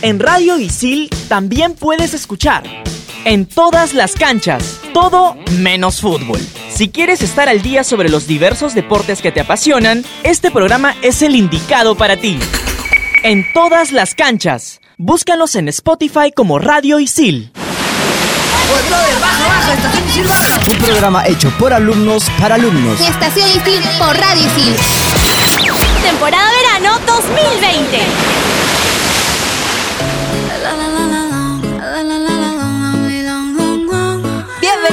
En Radio Isil también puedes escuchar. En todas las canchas, todo menos fútbol. Si quieres estar al día sobre los diversos deportes que te apasionan, este programa es el indicado para ti. En todas las canchas, búscanos en Spotify como Radio Isil. Un programa hecho por alumnos para alumnos. Estación Isil por Radio Isil. Temporada verano 2020.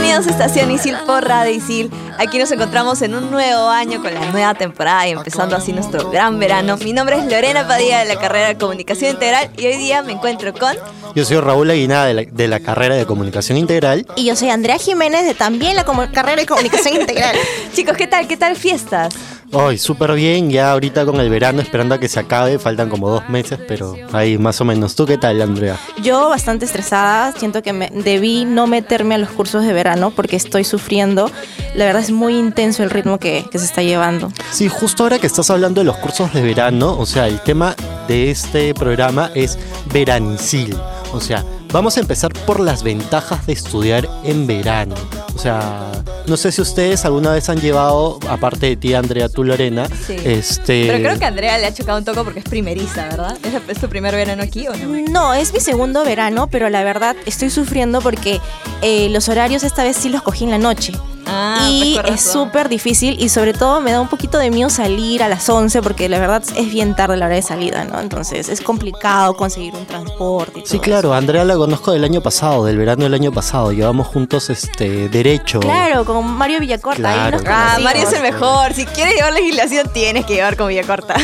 Bienvenidos a Estación Isil por Radio Isil. Aquí nos encontramos en un nuevo año con la nueva temporada y empezando así nuestro gran verano. Mi nombre es Lorena Padilla de la carrera de Comunicación Integral y hoy día me encuentro con... Yo soy Raúl Aguinada de la, de la carrera de Comunicación Integral. Y yo soy Andrea Jiménez de también la carrera de Comunicación Integral. Chicos, ¿qué tal? ¿Qué tal fiestas? Hoy súper bien, ya ahorita con el verano esperando a que se acabe, faltan como dos meses, pero ahí más o menos. ¿Tú qué tal, Andrea? Yo bastante estresada, siento que me, debí no meterme a los cursos de verano porque estoy sufriendo. La verdad es muy intenso el ritmo que, que se está llevando. Sí, justo ahora que estás hablando de los cursos de verano, o sea, el tema de este programa es veranicil. O sea, vamos a empezar por las ventajas de estudiar en verano. O sea, no sé si ustedes alguna vez han llevado, aparte de ti, Andrea, tú, Lorena, Sí. este... Pero creo que a Andrea le ha chocado un toque porque es primeriza, ¿verdad? ¿Es, es tu primer verano aquí o no? No, es mi segundo verano, pero la verdad estoy sufriendo porque eh, los horarios esta vez sí los cogí en la noche. Ah, y pues es súper difícil y sobre todo me da un poquito de miedo salir a las 11 porque la verdad es bien tarde la hora de salida, ¿no? Entonces es complicado conseguir un transporte. Y Sí, todo claro, eso. Andrea la conozco del año pasado, del verano del año pasado. Llevamos juntos este derecho. Claro, con Mario Villacorta. ahí Claro, nos claro. Ah. Mario es el mejor. Si quieres llevar legislación, tienes que llevar con Villacorta.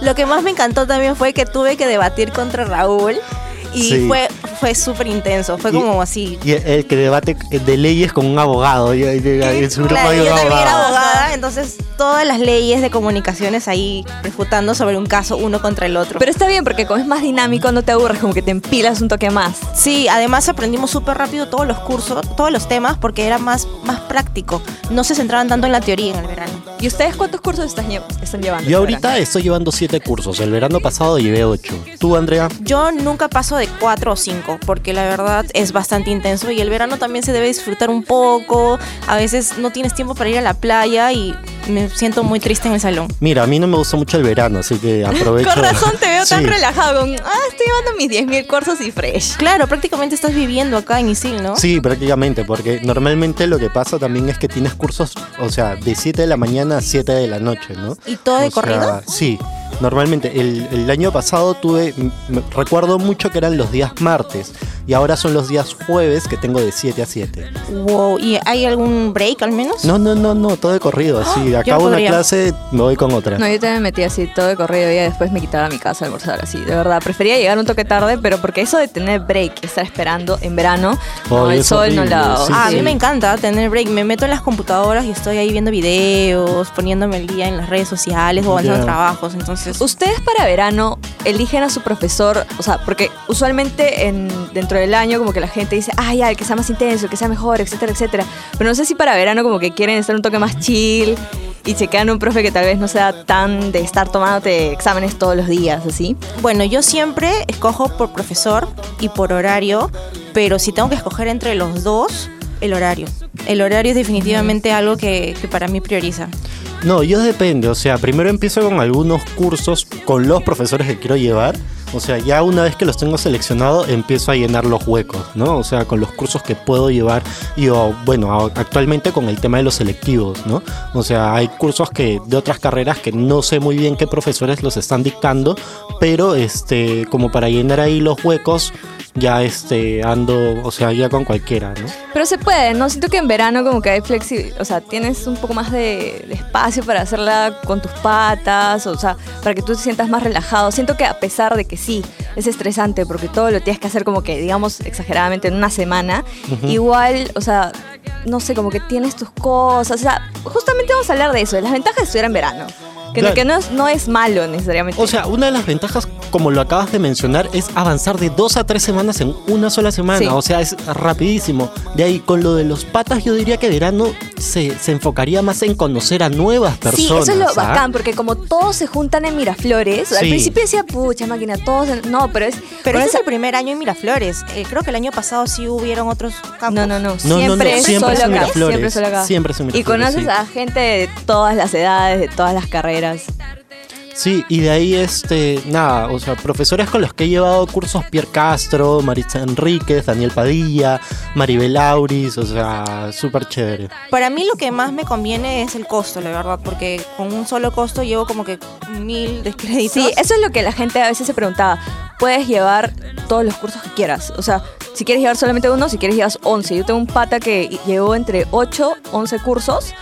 Lo que más me encantó también fue que tuve que debatir contra Raúl y Sí. fue, fue súper intenso. Fue Y- como así. Y el que debate de leyes con un abogado. y- y- y- En su grupo Claro, hay yo también era abogado. abogada, entonces todas las leyes de comunicaciones ahí refutando sobre un caso uno contra el otro. Pero está bien porque como es más dinámico, no te aburres, como que te empilas un toque más. sí, además aprendimos súper rápido todos los cursos, todos los temas, porque era más, más práctico. No se centraban tanto en la teoría en el verano. ¿Y ustedes cuántos cursos están, lle- están llevando? Yo ahorita estoy llevando siete cursos. El verano pasado llevé ocho. ¿Tú, Andrea? Yo nunca paso de cuatro o cinco, porque la verdad es bastante intenso y el verano también se debe disfrutar un poco. A veces no tienes tiempo para ir a la playa y me siento muy triste en el salón. Mira, a mí no me gusta mucho el verano, así que aprovecho. Con razón te veo tan Sí. relajado con, ah, estoy llevando mis 10.000 cursos y fresh. Claro, prácticamente estás viviendo acá en Isil, ¿no? Sí, prácticamente, porque normalmente lo que pasa también es que tienes cursos, o sea, de 7 de la mañana a 7 de la noche, ¿no? ¿Y todo de O sea, corrido? Sí, normalmente. El, el año pasado tuve, recuerdo mucho que eran los días martes y ahora son los días jueves que tengo de 7 a 7. Wow, ¿y hay algún break al menos? No, no, no, no, todo de corrido, así. Acabo una clase, me voy con otra. No, yo también me metí así todo de corrido y después me quitaba a mi casa a almorzar así. De verdad, prefería llegar un toque tarde, pero porque eso de tener break, estar esperando en verano, no, Oh, el sol no la... sí, Ah, a mí me encanta tener break. Me meto en las computadoras y estoy ahí viendo videos, poniéndome el día en las redes sociales o avanzando trabajos. Entonces, Ustedes para verano eligen a su profesor, o sea, porque usualmente en, dentro del año como que la gente dice, ah, ya, el que sea más intenso, el que sea mejor, etcétera, etcétera. Pero no sé si para verano como que quieren estar un toque más chill y se quedan un profe que tal vez no sea tan de estar tomándote exámenes todos los días, así. bueno, yo siempre escojo por profesor y por horario, pero si tengo que escoger entre los dos, el horario. El horario es definitivamente algo que, que para mí prioriza. No, yo depende, o sea, primero empiezo con algunos cursos con los profesores que quiero llevar. O sea, ya una vez que los tengo seleccionados, empiezo a llenar los huecos, ¿no? O sea, con los cursos que puedo llevar. Y bueno, actualmente con el tema de los selectivos, ¿no? O sea, hay cursos que de otras carreras que no sé muy bien qué profesores los están dictando, pero este, como para llenar ahí los huecos, ya este, ando, o sea, ya con cualquiera, ¿no? Pero se puede, ¿no? Siento que en verano como que hay flexibilidad, o sea, tienes un poco más de, de espacio para hacerla con tus patas, o sea, para que tú te sientas más relajado. Siento que a pesar de que sí, es estresante porque todo lo tienes que hacer como que, digamos, exageradamente en una semana, igual, o sea, no sé, como que tienes tus cosas, o sea, justamente vamos a hablar de eso, de las ventajas de estudiar en verano. Que, Claro. que no, es, no es malo necesariamente. O sea, una de las ventajas como lo acabas de mencionar, es avanzar de dos a tres semanas en una sola semana. Sí. O sea, es rapidísimo. De ahí, con lo de los patas, yo diría que verano se, se enfocaría más en conocer a nuevas Sí, personas. eso es lo ¿ah? bacán, porque como todos se juntan en Miraflores, al Sí. principio decía, pucha máquina, todos, en-". no, pero es... Pero ese es el primer año en Miraflores. Eh, creo que el año pasado sí hubieron otros campos. No, no, no, No, siempre no, no, siempre es solo en acá, Miraflores. siempre es solo acá. Siempre es en Y Miraflores, conoces sí. a gente de todas las edades, de todas las carreras. Sí, y de ahí, este, nada, o sea, profesores con los que he llevado cursos, Pierre Castro, Maritza Enríquez, Daniel Padilla, Maribel Auris, o sea, súper chévere. Para mí lo que más me conviene es el costo, la verdad, porque con un solo costo llevo como que mil de créditos. Sí, eso es lo que la gente a veces se preguntaba. Puedes llevar todos los cursos que quieras. O sea, si quieres llevar solamente uno, si quieres llevas 11. Yo tengo un pata que llevó entre 8, 11 cursos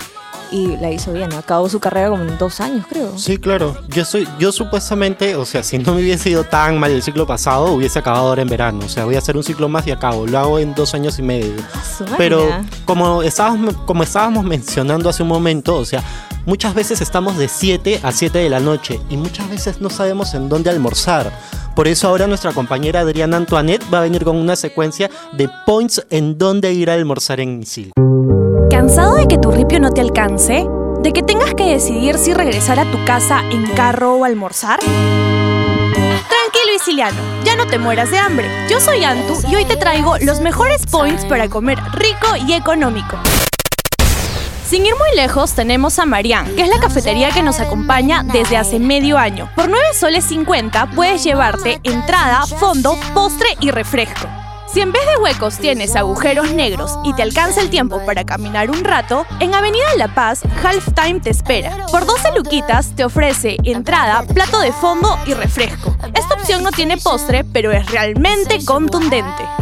y la hizo bien. Acabó su carrera como en dos años, creo. Sí, claro. Yo soy, yo supuestamente, o sea, si no me hubiese ido tan mal el ciclo pasado, hubiese acabado ahora en verano. O sea, voy a hacer un ciclo más y acabo. Lo hago en dos años y medio. Su Pero como estábamos, como estábamos mencionando hace un momento, o sea, muchas veces estamos de 7 a 7 de la noche y muchas veces no sabemos en dónde almorzar. Por eso ahora nuestra compañera Adriana Antoinette va a venir con una secuencia de points en dónde ir a almorzar en Isil. ¿Cansado de que tu ripio no te alcance? ¿De que tengas que decidir si regresar a tu casa en carro o almorzar? Tranquilo Isiliano, ya no te mueras de hambre. Yo soy Antu y hoy te traigo los mejores points para comer rico y económico. Sin ir muy lejos, tenemos a Marian, que es la cafetería que nos acompaña desde hace medio año. Por 9 soles 50 puedes llevarte entrada, fondo, postre y refresco. Si en vez de huecos tienes agujeros negros y te alcanza el tiempo para caminar un rato, en Avenida La Paz, Halftime te espera. Por 12 luquitas te ofrece entrada, plato de fondo y refresco. Esta opción no tiene postre, pero es realmente contundente.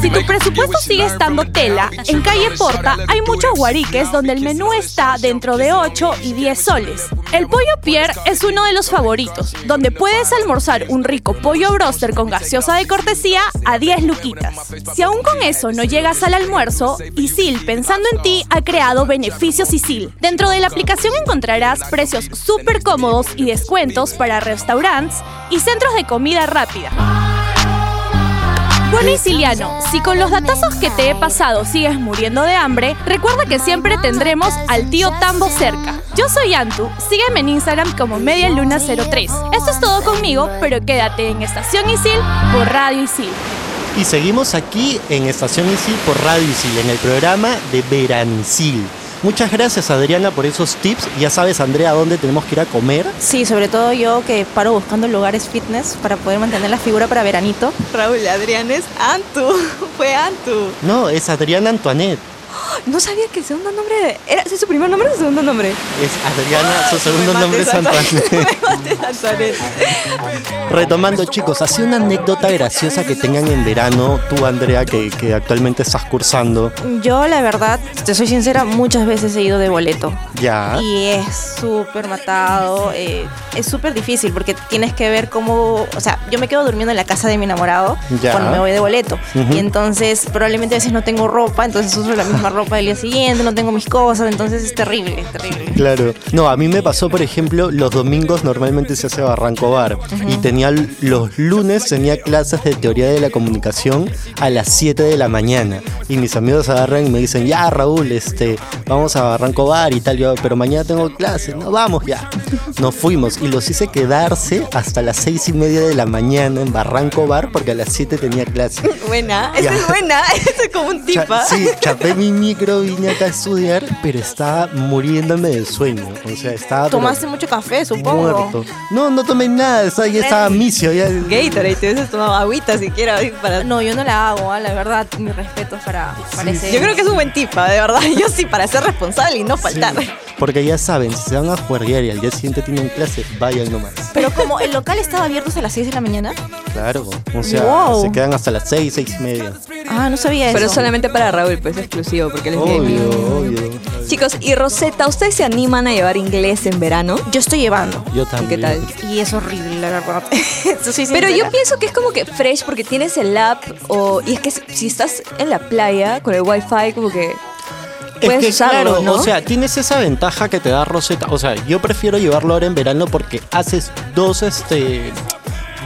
Si tu presupuesto sigue estando tela, en calle Porta hay muchos guariques donde el menú está dentro de 8 y 10 soles. El pollo Pierre es uno de los favoritos, donde puedes almorzar un rico pollo broster con gaseosa de cortesía a 10 luquitas. Si aún con eso no llegas al almuerzo, Isil, pensando en ti, ha creado beneficios Isil. Dentro de la aplicación encontrarás precios súper cómodos y descuentos para restaurantes y centros de comida rápida. Bueno, Isiliano, si con los datazos que te he pasado sigues muriendo de hambre, recuerda que siempre tendremos al tío Tambo cerca. Yo soy Antu, sígueme en Instagram como MediaLuna03. Esto es todo conmigo, pero quédate en Estación Isil por Radio Isil. Y seguimos aquí en Estación Isil por Radio Isil, en el programa de Veranicil. Muchas gracias Adriana por esos tips. Ya sabes, Andrea, dónde tenemos que ir a comer. Sí, sobre todo yo que paro buscando lugares fitness para poder mantener la figura para veranito. Raúl Adrián es Antu. Fue Antu. No, es Adriana Antoinette. No sabía que el segundo nombre de- era ¿ese es su primer nombre o su segundo nombre. Es Adriana, su segundo nombre es Antoinette. Retomando, chicos, así una anécdota graciosa que tengan en verano, tú, Andrea, que, que actualmente estás cursando. Yo, la verdad, te soy sincera, muchas veces he ido de boleto. Ya. Y es súper matado, eh, es súper difícil porque tienes que ver cómo, o sea, yo me quedo durmiendo en la casa de mi enamorado Ya. cuando me voy de boleto. Y entonces probablemente a veces no tengo ropa, entonces uso la misma ropa del día siguiente, no tengo mis cosas, entonces es terrible, es terrible. Claro. No, a mí me pasó, por ejemplo, los domingos normalmente se hace Barranco Bar. Y tenía los lunes tenía clases de teoría de la comunicación a las 7 de la mañana. Y mis amigos agarran y me dicen, ya Raúl, este, vamos a Barranco Bar y tal. Yo, pero mañana tengo clases, no vamos ya. Nos fuimos y los hice quedarse hasta las seis y media de la mañana en Barranco Bar porque a las 7 tenía clase. Buena, esa es buena, esa es como un Cha- tipa. sí, chapé mi micro, vine acá a estudiar, pero estaba muriéndome de sueño. O sea, estaba. Tomaste mucho café, supongo. Muerto. No, no tomé nada, estaba- ya estaba misio. Ya... Gatorade, te hubieses tomado agüita siquiera para... No, yo no la hago, ah, la verdad, mi respeto para, para ese- Yo creo que es un buen tipa, de verdad. Yo sí, para ser responsable y no faltar. Sí, Porque ya saben, si se van a juerguear y al día siguiente tienen clase, vayan nomás. Pero como el local estaba abierto hasta las 6 de la mañana. Claro. O sea, Wow. se quedan hasta las seis, seis y media. Ah, no sabía eso. Pero solamente para Raúl, pues es exclusivo, porque él es. Obvio, obvio. Chicos, y Rosetta, ¿ustedes se animan a llevar inglés en verano? Yo estoy llevando. Yo ¿Y también. qué tal? Y es horrible, la verdad. Eso sí, Pero yo pienso que es como que fresh porque tienes el app o... Y es que si estás en la playa con el wifi, como que... Es puedes que, usarlo, claro, ¿no? o sea, tienes esa ventaja que te da Rosetta. O sea, yo prefiero llevarlo ahora en verano porque haces dos, este,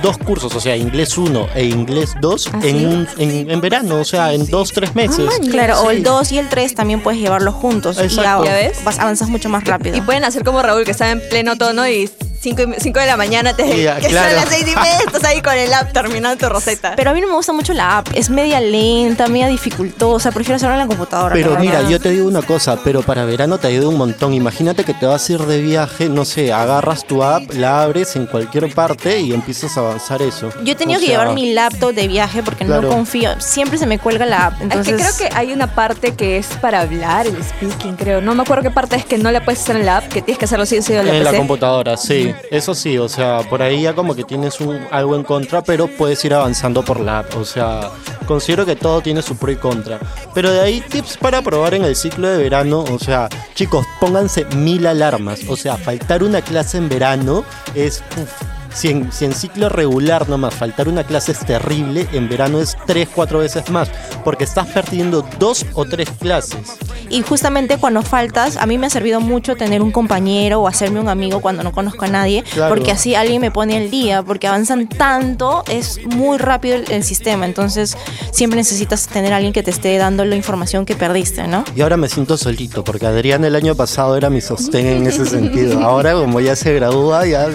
dos cursos, o sea, inglés 1 e inglés 2 ¿Ah, en, un, en, en verano, o sea, en dos, tres meses. man, Claro, o el 2 y el 3 también puedes llevarlos juntos. Y Exacto. ya, ¿Ya ves? vas- avanzas mucho más rápido. Y pueden hacer como Raúl, que está en pleno tono y 5 de la mañana te Y ya, que claro. son las 6 y media, estás ahí con el app terminando tu receta. Pero a mí no me gusta mucho la app. Es media lenta, media dificultosa. Prefiero hacerlo en la computadora. Pero la mira, yo te digo una cosa, pero para verano te ayuda un montón. Imagínate que te vas a ir de viaje, no sé, agarras tu app, la abres en cualquier parte y empiezas a avanzar eso. Yo he tenido O que sea, llevar mi laptop de viaje porque Claro. no confío. Siempre se me cuelga la app. Entonces, Es que creo que hay una parte que es para hablar, el speaking, creo. No me acuerdo qué parte es que no la puedes hacer en la app, que tienes que hacerlo sí o sí en la En la computadora, sí. Eso sí, o sea, por ahí ya como que tienes un, algo en contra, pero puedes ir avanzando por la. O sea, considero que todo tiene su pro y contra. Pero de ahí tips para probar en el ciclo de verano. O sea, chicos, pónganse mil alarmas. O sea, faltar una clase en verano es... uf, si en, si en ciclo regular nomás faltar una clase es terrible, en verano es tres, cuatro veces más. Porque estás perdiendo dos o tres clases. Y justamente cuando faltas, a mí me ha servido mucho tener un compañero o hacerme un amigo cuando no conozco a nadie, Claro. porque así alguien me pone al día, porque avanzan tanto, es muy rápido el, el sistema, entonces siempre necesitas tener a alguien que te esté dando la información que perdiste, ¿no? Y ahora me siento solito, porque Adrián el año pasado era mi sostén en ese sentido. Ahora, como ya se gradúa, ya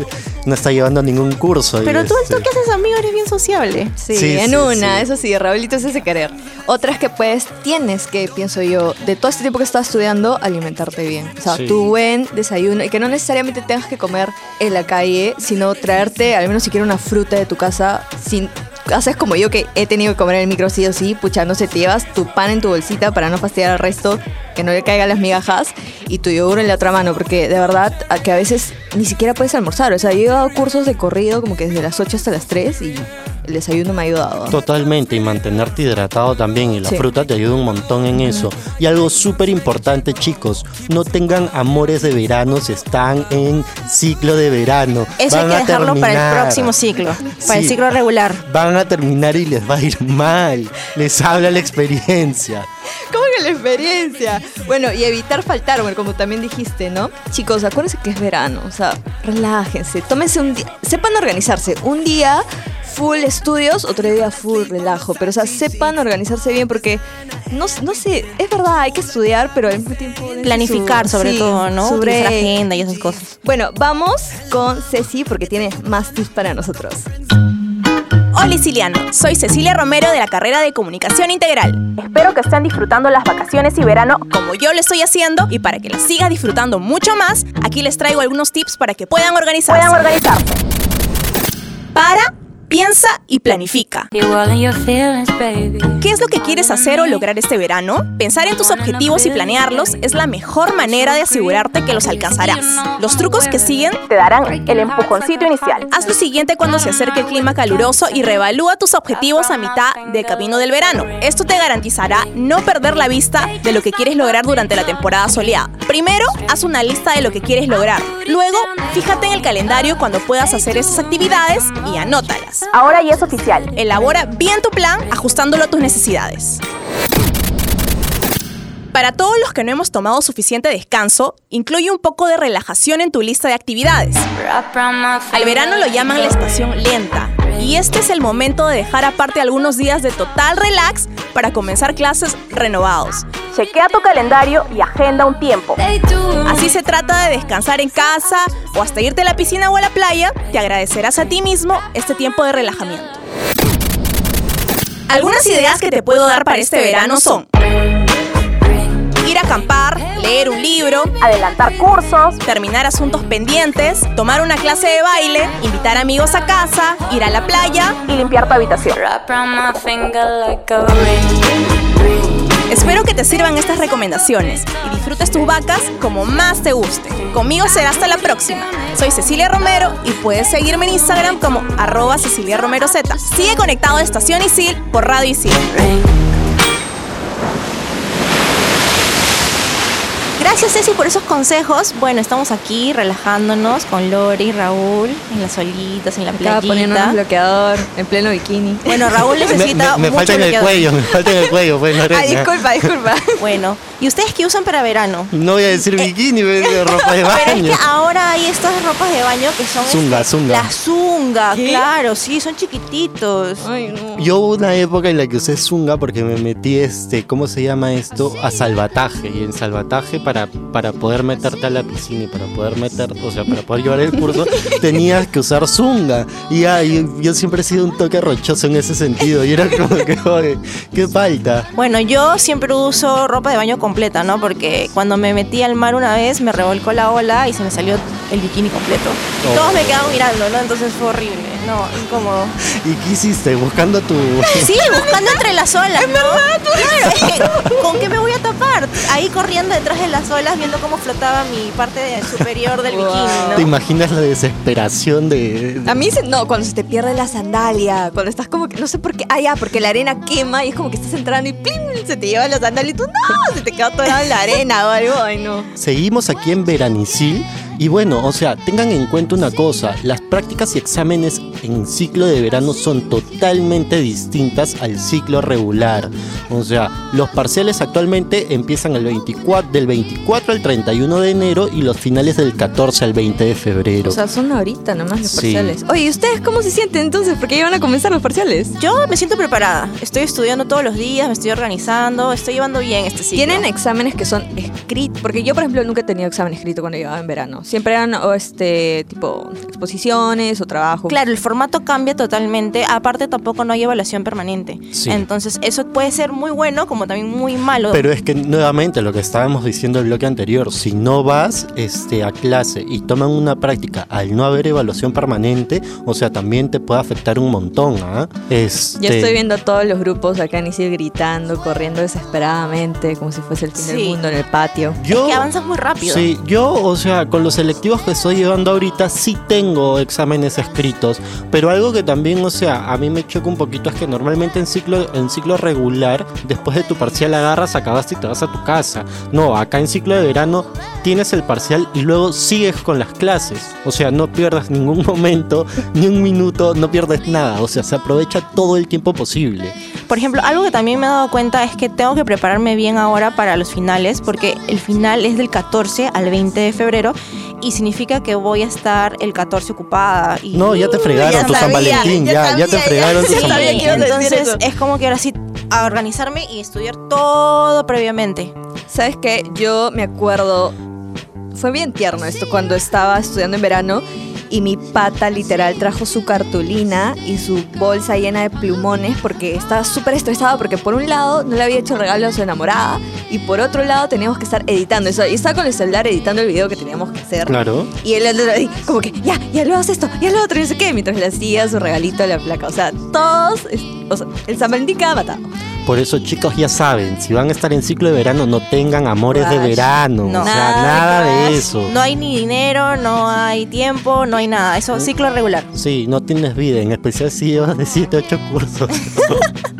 no está llevando ningún curso. Pero tú, este, tú que haces amigo, eres bien sociable. Sí, Sí, en sí, una, sí. eso sí, Raulito es ese querer. Otra es que pues tienes que, pienso yo, de todo este tiempo que estás estudiando, alimentarte bien. O sea, Sí. tu buen desayuno y que no necesariamente tengas que comer en la calle, sino traerte al menos siquiera una fruta de tu casa sin... Haces como yo que he tenido que comer en el micro sí o sí, pucha, no sé, te llevas tu pan en tu bolsita para no fastidiar al resto, que no le caigan las migajas, y tu yogur en la otra mano, porque de verdad que a veces ni siquiera puedes almorzar. O sea, yo he dado cursos de corrido como que desde las 8 hasta las 3 y el desayuno me ha ayudado. Totalmente, y mantenerte hidratado también. Y la Sí. fruta te ayuda un montón en eso. Y algo súper importante, chicos, no tengan amores de verano si están en ciclo de verano. Eso hay Van que a dejarlo para el terminar. próximo ciclo, para el ciclo regular. Van a terminar y les va a ir mal. Les habla la experiencia. ¿Cómo que la experiencia? Bueno, y evitar faltar, bueno, como también dijiste, ¿no? Chicos, acuérdense que es verano, o sea, relájense, tómense un día, sepan organizarse, un día full estudios, otro día full relajo, pero o sea, sepan organizarse bien porque, no, no sé, es verdad, hay que estudiar, pero al mismo tiempo... Planificar su- sobre sí, todo, ¿no? su Utilizar agenda y esas cosas. Bueno, vamos con Ceci porque tiene más tips para nosotros. Hola Siciliano, soy Cecilia Romero de la carrera de Comunicación Integral. Espero que estén disfrutando las vacaciones y verano como yo lo estoy haciendo y para que las sigas disfrutando mucho más, aquí les traigo algunos tips para que puedan organizarse. Puedan organizarse. Para, piensa y planifica. ¿Qué es lo que quieres hacer o lograr este verano? Pensar en tus objetivos y planearlos es la mejor manera de asegurarte que los alcanzarás. Los trucos que siguen te darán el empujoncito inicial. Haz lo siguiente cuando se acerque el clima caluroso y reevalúa tus objetivos a mitad del camino del verano. Esto te garantizará no perder la vista de lo que quieres lograr durante la temporada soleada. Primero, haz una lista de lo que quieres lograr. Luego, fíjate en el calendario cuando puedas hacer esas actividades y anótalas. Ahora ya es oficial. Elabora bien tu plan ajustándolo a tus necesidades. Para todos los que no hemos tomado suficiente descanso, incluye un poco de relajación en tu lista de actividades. Al verano lo llaman la estación lenta, y este es el momento de dejar aparte algunos días de total relax para comenzar clases renovados. Chequea tu calendario y agenda un tiempo. Así se trata de descansar en casa o hasta irte a la piscina o a la playa, te agradecerás a ti mismo este tiempo de relajamiento. Algunas ideas que te puedo dar para este verano son ir a acampar, leer un libro, adelantar cursos, terminar asuntos pendientes, tomar una clase de baile, invitar amigos a casa, ir a la playa y limpiar tu habitación. Espero que te sirvan estas recomendaciones y disfrutes tus vacas como más te guste. Conmigo será hasta la próxima. Soy Cecilia Romero y puedes seguirme en Instagram como arroba Cecilia Romero Z. Sigue conectado a Estación Isil por Radio Isil. Gracias Ceci por esos consejos. Bueno, estamos aquí relajándonos con Lore y Raúl en las solitas, en la Estaba poniendo un playita. bloqueador en pleno bikini. Bueno, Raúl Me, necesita me- me mucho falta en el bloqueador. cuello, me falta en el cuello, pues, Ah, Lorena. disculpa, disculpa. Bueno, ¿y ustedes qué usan para verano? No voy a decir bikini, voy a decir ropa de Pero es baño. que ahora hay estas ropas de baño que son Zunga, este, zunga. la zunga, ¿Qué? claro, sí, son chiquititos. Ay, no. Yo hubo una época en la que usé zunga porque me metí, este, ¿cómo se llama esto? A salvataje. Y en salvataje, para, para poder meterte a la piscina y para poder meter, o sea, para poder llevar el curso, tenías que usar zunga. Y ya, yo, yo siempre he sido un toque rochoso en ese sentido. Y era como que, oye, qué falta. Bueno, yo siempre uso ropa de baño completa, ¿no? Porque cuando me metí al mar una vez me revolcó la ola y se me salió el bikini completo. Y Oh. todos me quedaban mirando, ¿no? Entonces fue horrible, no, incómodo. ¿Y qué hiciste? Buscando tu... Sí, buscando entre las olas, ¿no? Claro, es que, ¿con qué me voy a tapar? Ahí corriendo detrás de las olas viendo cómo flotaba mi parte superior del Wow. bikini, ¿Te ¿no? imaginas la desesperación de... A mí se, no, cuando se te pierde la sandalia, cuando estás como que, no sé por qué, ah, ya, porque la arena quema y es como que estás entrando y ¡plim! se te lleva la sandalia y tú, no, se te queda toda en la arena o algo, ay no. Seguimos aquí en Veranicil y bueno, o sea, tengan en cuenta una cosa, las prácticas y exámenes en ciclo de verano son totalmente distintas al ciclo regular. O sea, los parciales actualmente empiezan el 24, del 24 al 31 de enero y los finales del 14 al 20 de febrero. O sea, son ahorita nomás los Sí. parciales. Oye, ¿y ustedes cómo se sienten entonces? Porque ya van a comenzar los parciales. Yo me siento preparada. Estoy estudiando todos los días, me estoy organizando, estoy llevando bien este ciclo. ¿Tienen exámenes que son escritos? Porque yo, por ejemplo, nunca he tenido examen escrito cuando llegaba en verano. Siempre eran o este tipo exposiciones o trabajo. Claro, el formato cambia totalmente. Aparte, tampoco no hay evaluación permanente. Sí. Entonces, eso puede ser muy bueno como también muy malo. Pero es que nuevamente lo que estábamos diciendo el bloque anterior, si no vas este, a clase y toman una práctica al no haber evaluación permanente, o sea, también te puede afectar un montón, ¿ah? Este, Ya estoy viendo a todos los grupos acá en Isil gritando, corriendo desesperadamente, como si fuese el fin del Sí. mundo en el patio. Yo, que avanzas muy rápido. Sí, yo, o sea, con los selectivos que estoy llevando ahorita, sí tengo exámenes escritos, pero algo que también, o sea, a mí me choca un poquito es que normalmente en ciclo, en ciclo regular, después de tu parcial agarras, acabaste y te vas a tu casa. No, acá en ciclo de verano tienes el parcial y luego sigues con las clases. O sea, no pierdas ningún momento, ni un minuto, no pierdes nada. O sea, se aprovecha todo el tiempo posible. Por ejemplo, algo que también me he dado cuenta es que tengo que prepararme bien ahora para los finales, porque el final es del 14 al 20 de febrero y significa que voy a estar el 14 ocupada. Y No, ya te fregaron ya tu San Valentín, ya ya, ya sabía, te ya fregaron tu San Valentín. Entonces es como que ahora sí a organizarme y estudiar todo previamente. ¿Sabes qué? Yo me acuerdo, fue bien tierno esto, cuando estaba estudiando en verano y mi pata literal trajo su cartulina y su bolsa llena de plumones porque estaba súper estresada porque por un lado no le había hecho regalo a su enamorada y por otro lado teníamos que estar editando eso. Y estaba con el celular editando el video que teníamos que hacer. Claro. Y él él, como que, ya, ya lo haces esto, ya lo otro, y no sé qué, mientras le hacía su regalito a la placa. O sea, todos, o sea, el San Valentín queda matado. Por eso, chicos, ya saben, si van a estar en ciclo de verano, no tengan amores de verano. No. o sea, Nada de nada de crush. eso. No hay ni dinero, no hay tiempo, no hay nada. Eso es ciclo regular. Sí, no tienes vida, en especial si llevas de 7 8 cursos.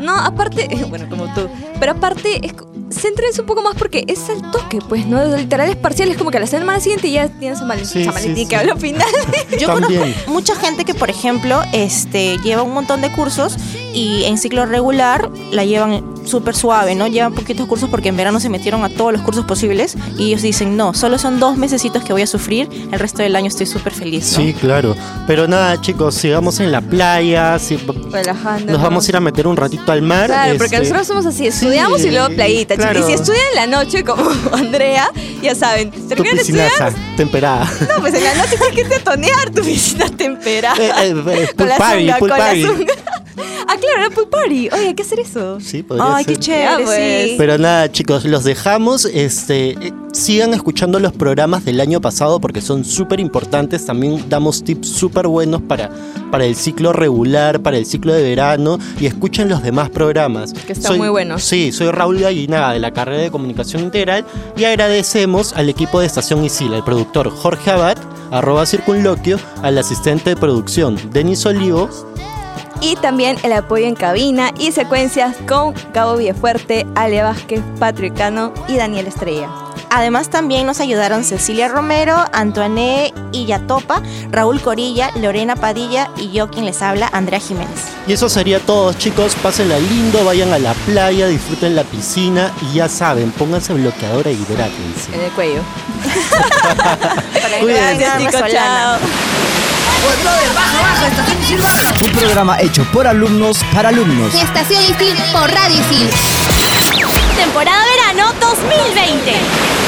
No, aparte, bueno, como tú. Pero aparte, es, céntrense un poco más porque es al toque, pues, ¿no? Literal es parcial, es como que a la semana siguiente ya tienes San Valentín, Sí, que habla final. Yo También. conozco mucha gente que, por ejemplo, este, lleva un montón de cursos y en ciclo regular la llevan súper suave, ¿no? Llevan poquitos cursos porque en verano se metieron a todos los cursos posibles y ellos dicen, no, solo son dos mesecitos que voy a sufrir, el resto del año estoy súper feliz, ¿no? Sí, claro. Pero nada, chicos, sigamos en la playa. si- Relajando. nos vamos a ir a meter un ratito al mar. Claro, porque este, nosotros somos así, estudiamos Sí, y luego playita, chicos. claro. Y si estudian en la noche, como Andrea, ya saben, Tu terminan de estudiar, piscinaza, temperada. no, pues en la noche tienes que irte a tonear tu piscina temperada. Eh, eh, eh, con la zunga, con la zunga. Ah, claro, la pool party. Oye, hay que hacer eso. Sí, podría Ay, ser. qué chévere, pues. sí. Pero nada, chicos, los dejamos. Este, eh, sigan escuchando los programas del año pasado porque son súper importantes. También damos tips súper buenos para, para el ciclo regular, para el ciclo de verano. Y escuchen los demás programas. Que están muy buenos. Sí, soy Raúl Gallinaga de la carrera de Comunicación Integral. Y agradecemos al equipo de Estación Isil, al productor Jorge Abad, arroba circunloquio, al asistente de producción Denis Olivo. Y también el apoyo en cabina y secuencias con Gabo Villafuerte, Ale Vázquez, Patrick Cano y Daniel Estrella. Además también nos ayudaron Cecilia Romero, Antoine Illatopa, Raúl Corilla, Lorena Padilla y yo quien les habla, Andrea Jiménez. Y eso sería todo, chicos. Pásenla lindo, vayan a la playa, disfruten la piscina y ya saben, pónganse bloqueador e hidrátense. En el cuello. Cuídense. Gracias, chicos, chao. Un programa hecho por alumnos para alumnos. Estación Isil por Radio Isil. Temporada verano 2020.